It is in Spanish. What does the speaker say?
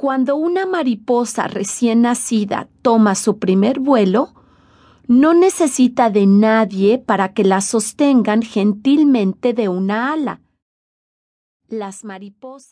Cuando una mariposa recién nacida toma su primer vuelo, no necesita de nadie para que la sostengan gentilmente de una ala. Las mariposas